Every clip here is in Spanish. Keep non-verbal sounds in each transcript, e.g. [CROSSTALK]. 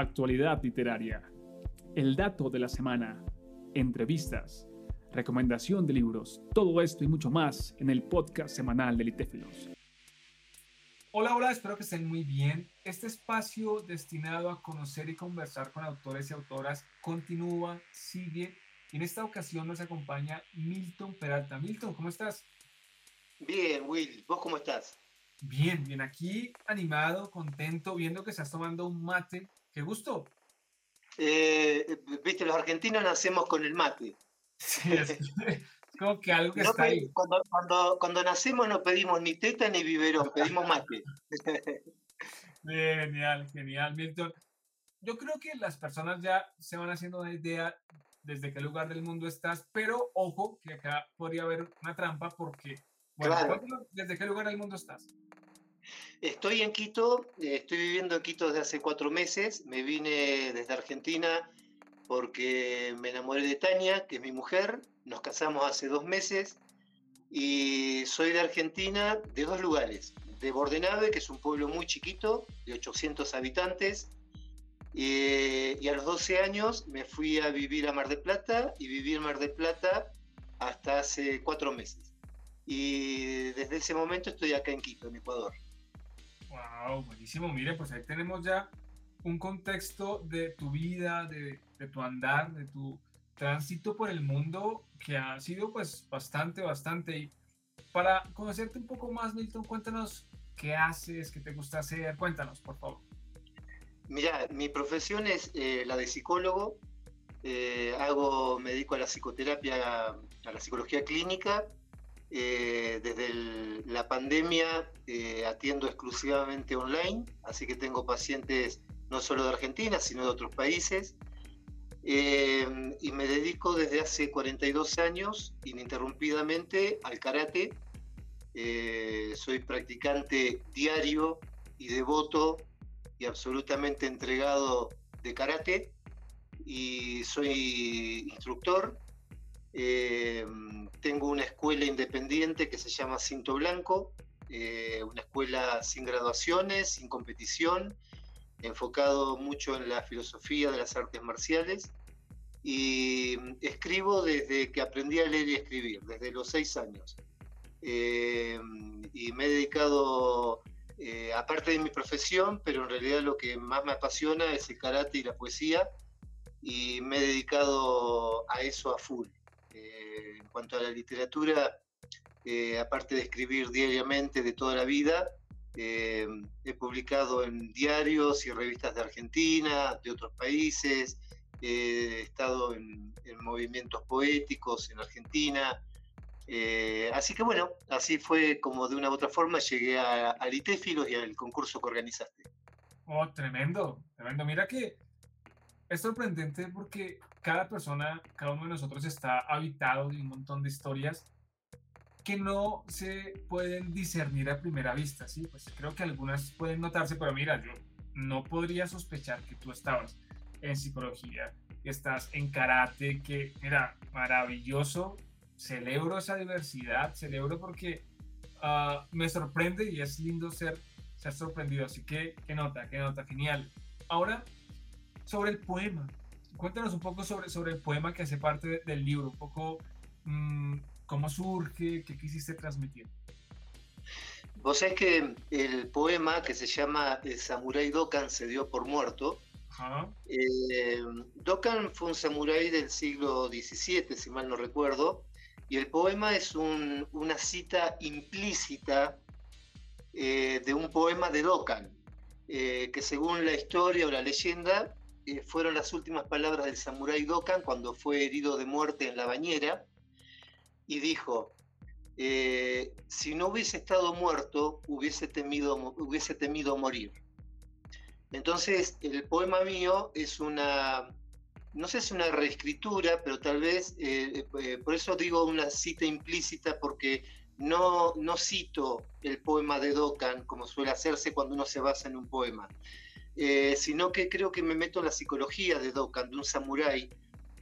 actualidad literaria, el dato de la semana, entrevistas, recomendación de libros, todo esto y mucho más en el podcast semanal de Litéfilos. Hola, hola, espero que estén muy bien. Este espacio destinado a conocer y conversar con autores y autoras continúa, sigue. Y en esta ocasión nos acompaña Milton Peralta. Milton, ¿cómo estás? Bien, Will. ¿Vos cómo estás? Bien, bien. Aquí animado, contento, viendo que estás tomando un mate. ¡Qué gusto! Eh, Viste, los argentinos nacemos con el mate. [LAUGHS] Sí, es, como que algo que está ahí. Cuando, cuando, cuando, nacemos no pedimos ni teta ni biberón, pedimos mate. [LAUGHS] Genial, genial, Milton. Yo creo que las personas ya se van haciendo una idea desde qué lugar del mundo estás, pero ojo que acá podría haber una trampa porque, bueno, ¿desde qué lugar del mundo estás? Estoy en Quito, estoy viviendo en Quito desde hace cuatro meses, me vine desde Argentina porque me enamoré de Tania, que es mi mujer, nos casamos hace dos meses y soy de Argentina de dos lugares, de Bordenave, que es un pueblo muy chiquito, de 800 habitantes, y, a los 12 años me fui a vivir a Mar de Plata y viví en Mar de Plata hasta hace cuatro meses. Y desde ese momento estoy acá en Quito, en Ecuador. Wow, buenísimo. Mire, pues ahí tenemos ya un contexto de tu vida, de, tu andar, de tu tránsito por el mundo que ha sido pues bastante, bastante. Y para conocerte un poco más, Milton, cuéntanos qué haces, qué te gusta hacer, cuéntanos, por favor. Mira, mi profesión es eh, la de psicólogo. Eh, hago, me dedico a la psicoterapia, a la psicología clínica eh, desde la pandemia eh, atiendo exclusivamente online, así que tengo pacientes no solo de Argentina, sino de otros países. Eh, y me dedico desde hace 42 años ininterrumpidamente al karate. soy practicante diario y devoto y absolutamente entregado de karate y soy instructor eh, tengo una escuela independiente que se llama Cinto Blanco, eh, una escuela sin graduaciones, sin competición, enfocado mucho en la filosofía de las artes marciales. Y escribo desde que aprendí a leer y escribir, desde los seis años. Eh, y me he dedicado, aparte de mi profesión, pero en realidad lo que más me apasiona es el karate y la poesía, y me he dedicado a eso a full. Eh, en cuanto a la literatura, eh, aparte de escribir diariamente de toda la vida, eh, he publicado en diarios y revistas de Argentina, de otros países, he estado en, movimientos poéticos en Argentina. así que bueno, así fue como de una u otra forma llegué a, a Litéfilos y al concurso que organizaste. Oh, tremendo, tremendo. Mira que es sorprendente porque cada persona, cada uno de nosotros está habitado de un montón de historias que no se pueden discernir a primera vista, ¿sí? Pues creo que algunas pueden notarse, pero mira, yo no podría sospechar que tú estabas en psicología, que estás en karate, que, mira, maravilloso, celebro esa diversidad, celebro porque uh, me sorprende y es lindo ser, ser sorprendido, así que, qué nota, qué nota, genial. Ahora, sobre el poema. Cuéntanos un poco sobre, sobre el poema que hace parte del libro, un poco mmm, cómo surge, qué quisiste transmitir. Vos sabés que el poema que se llama El samurái Dokan se dio por muerto. Eh, Dokan fue un samurái del siglo XVII, si mal no recuerdo, y el poema es un, una cita implícita eh, de un poema de Dokan, eh, que según la historia o la leyenda eh, fueron las últimas palabras del samurái Dokan cuando fue herido de muerte en la bañera y dijo, eh, si no hubiese estado muerto, hubiese temido, hubiese temido morir. Entonces, el poema mío es una, no sé si una reescritura, pero tal vez, eh, por eso digo una cita implícita, porque no, no cito el poema de Dokan como suele hacerse cuando uno se basa en un poema. Eh, sino que creo que me meto en la psicología de Dokan, de un samurái,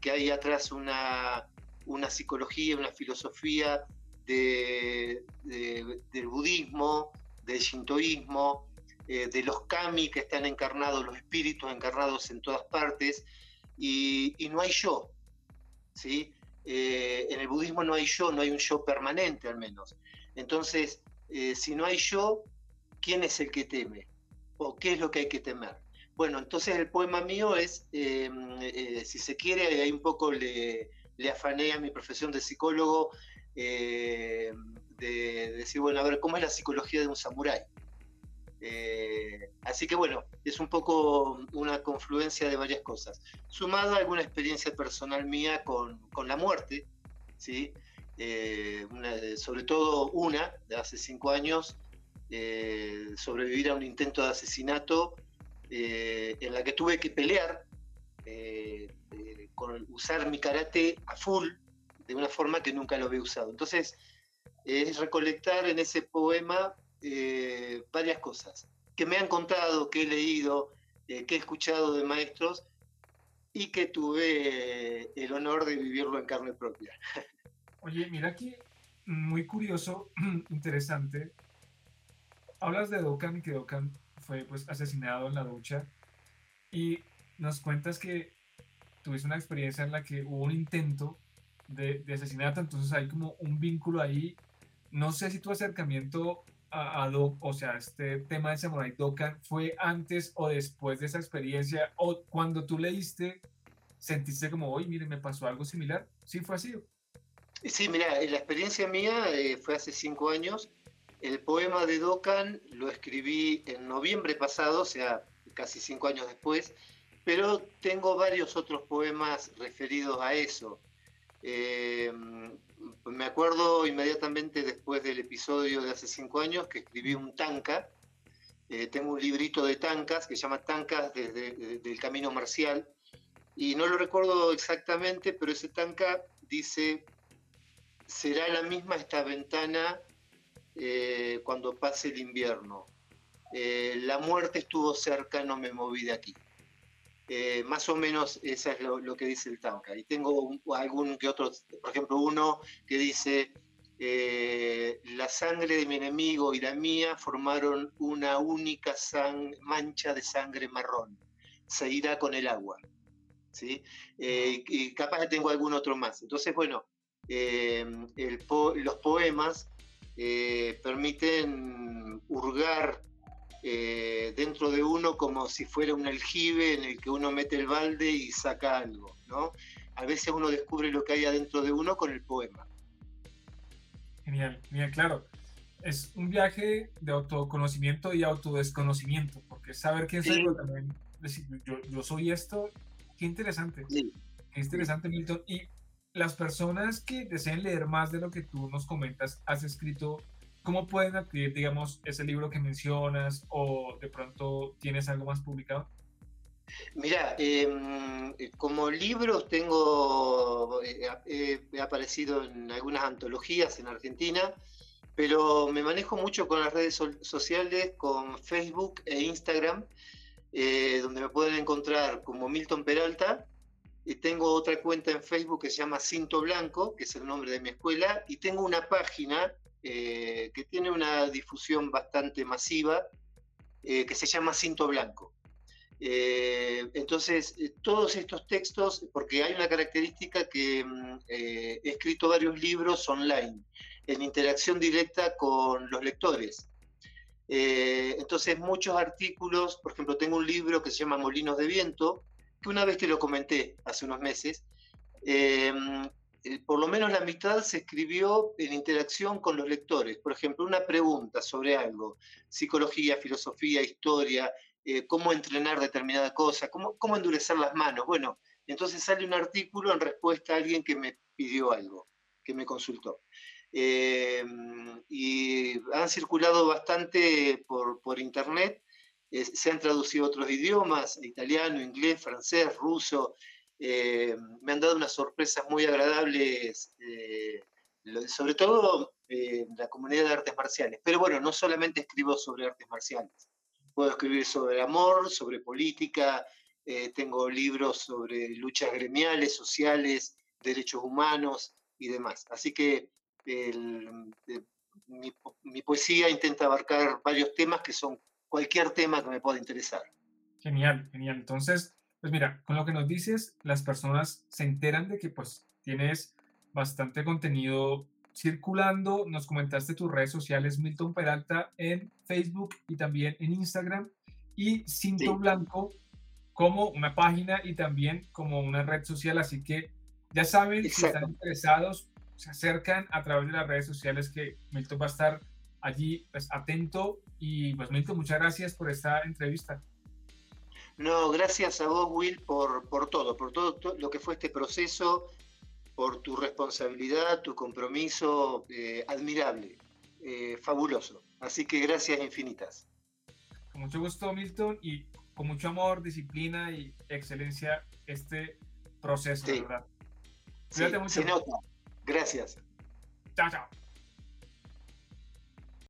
que hay atrás una, una psicología, una filosofía de, del budismo, del shintoísmo, de los kami que están encarnados, los espíritus encarnados en todas partes, y, no hay yo. ¿sí? en el budismo no hay yo, no hay un yo permanente al menos. Entonces, si no hay yo, ¿quién es el que teme? ¿O qué es lo que hay que temer? Bueno, entonces el poema mío es, em, eh, si se quiere, ahí un poco le, le, afané a mi profesión de psicólogo eh, de, decir, bueno, a ver, ¿cómo es la psicología de un samurái? Eh, así que bueno, es un poco una confluencia de varias cosas. Sumado a alguna experiencia personal mía con, con la muerte, ¿sí? sobre todo una de hace cinco años, sobrevivir a un intento de asesinato eh, en la que tuve que pelear eh, eh, con usar mi karate a full de una forma que nunca lo había usado. Entonces, es recolectar en ese poema varias cosas que me han contado, que he leído, que he escuchado de maestros y que tuve el honor de vivirlo en carne propia. Oye, mira aquí, muy curioso, [CLEARS THROAT] interesante. Hablas de Dokkan y que Dokkan fue pues asesinado en la ducha y nos cuentas que tuviste una experiencia en la que hubo un intento de, de asesinato, entonces hay como un vínculo ahí. No sé si tu acercamiento a, a o sea, este tema de Samurai Dokkan fue antes o después de esa experiencia, o cuando tú leíste, sentiste como, oye, mire, me pasó algo similar. ¿Sí fue así? Sí, mira, la experiencia mía eh, fue hace cinco años el poema de Dokan lo escribí en noviembre pasado, o sea, casi cinco años después, pero tengo varios otros poemas referidos a eso. Eh, me acuerdo inmediatamente después del episodio de hace cinco años que escribí un tanca. Eh, tengo un librito de tancas que se llama Tancas desde, el Camino Marcial. Y no lo recuerdo exactamente, pero ese tanca dice, será la misma esta ventana eh, cuando pase el invierno. Eh, la muerte estuvo cerca, no me moví de aquí. Eh, más o menos eso es lo, que dice el Tanka. Y tengo algún que otro, por ejemplo, uno que dice, la sangre de mi enemigo y la mía formaron una única mancha de sangre marrón. Se irá con el agua. ¿sí? y capaz tengo algún otro más. Entonces, bueno, los poemas eh, permiten hurgar eh, dentro de uno como si fuera un aljibe en el que uno mete el balde y saca algo, ¿no? A veces uno descubre lo que hay adentro de uno con el poema. Genial, genial, claro. Es un viaje de autoconocimiento y autodesconocimiento, porque saber quién soy también, decir, yo, soy esto, qué interesante. Qué interesante, Milton. Y las personas que deseen leer más de lo que tú nos comentas, has escrito, ¿cómo pueden adquirir, digamos, ese libro que mencionas o de pronto tienes algo más publicado? Mira, em, como libros tengo, eh, he aparecido en algunas antologías en Argentina, pero me manejo mucho con las redes sociales, con Facebook e Instagram, eh, donde me pueden encontrar como Milton Peralta, y tengo otra cuenta en Facebook que se llama Cinto Blanco, que es el nombre de mi escuela, y tengo una página eh, que tiene una difusión bastante masiva, eh, que se llama Cinto Blanco. Eh, entonces, todos estos textos, porque hay una característica que mm, he escrito varios libros online, en interacción directa con los lectores. entonces, muchos artículos, por ejemplo, tengo un libro que se llama Molinos de Viento, que una vez te lo comenté hace unos meses, em, eh, por lo menos la mitad se escribió en interacción con los lectores. Por ejemplo, una pregunta sobre algo, psicología, filosofía, historia, eh, cómo entrenar determinada cosa, cómo, cómo endurecer las manos. Bueno, entonces sale un artículo en respuesta a alguien que me pidió algo, que me consultó. Em, y han circulado bastante por, por internet se han traducido otros idiomas, italiano, inglés, francés, ruso. Eh, me han dado unas sorpresas muy agradables, eh, sobre todo en la comunidad de artes marciales. Pero bueno, no solamente escribo sobre artes marciales, puedo escribir sobre amor, sobre política, eh, tengo libros sobre luchas gremiales, sociales, derechos humanos y demás. Así que mi poesía intenta abarcar varios temas que son cualquier tema que me pueda interesar. Genial, genial. Entonces, pues mira, con lo que nos dices, las personas se enteran de que pues tienes bastante contenido circulando. Nos comentaste tus redes sociales, Milton Peralta, en Facebook y también en Instagram. Y Cinto Blanco como una página y también como una red social. Así que ya saben, si están interesados, se acercan a través de las redes sociales que Milton va a estar allí pues, atento. Y pues Milton, muchas gracias por esta entrevista. No, gracias a vos, Will, por, por todo, por todo, lo que fue este proceso, por tu responsabilidad, tu compromiso eh, admirable, eh, fabuloso. Así que gracias infinitas. Con mucho gusto, Milton, y con mucho amor, disciplina y excelencia este proceso, verdad. Cuídate mucho. Se nota. Gracias. Chao, chao.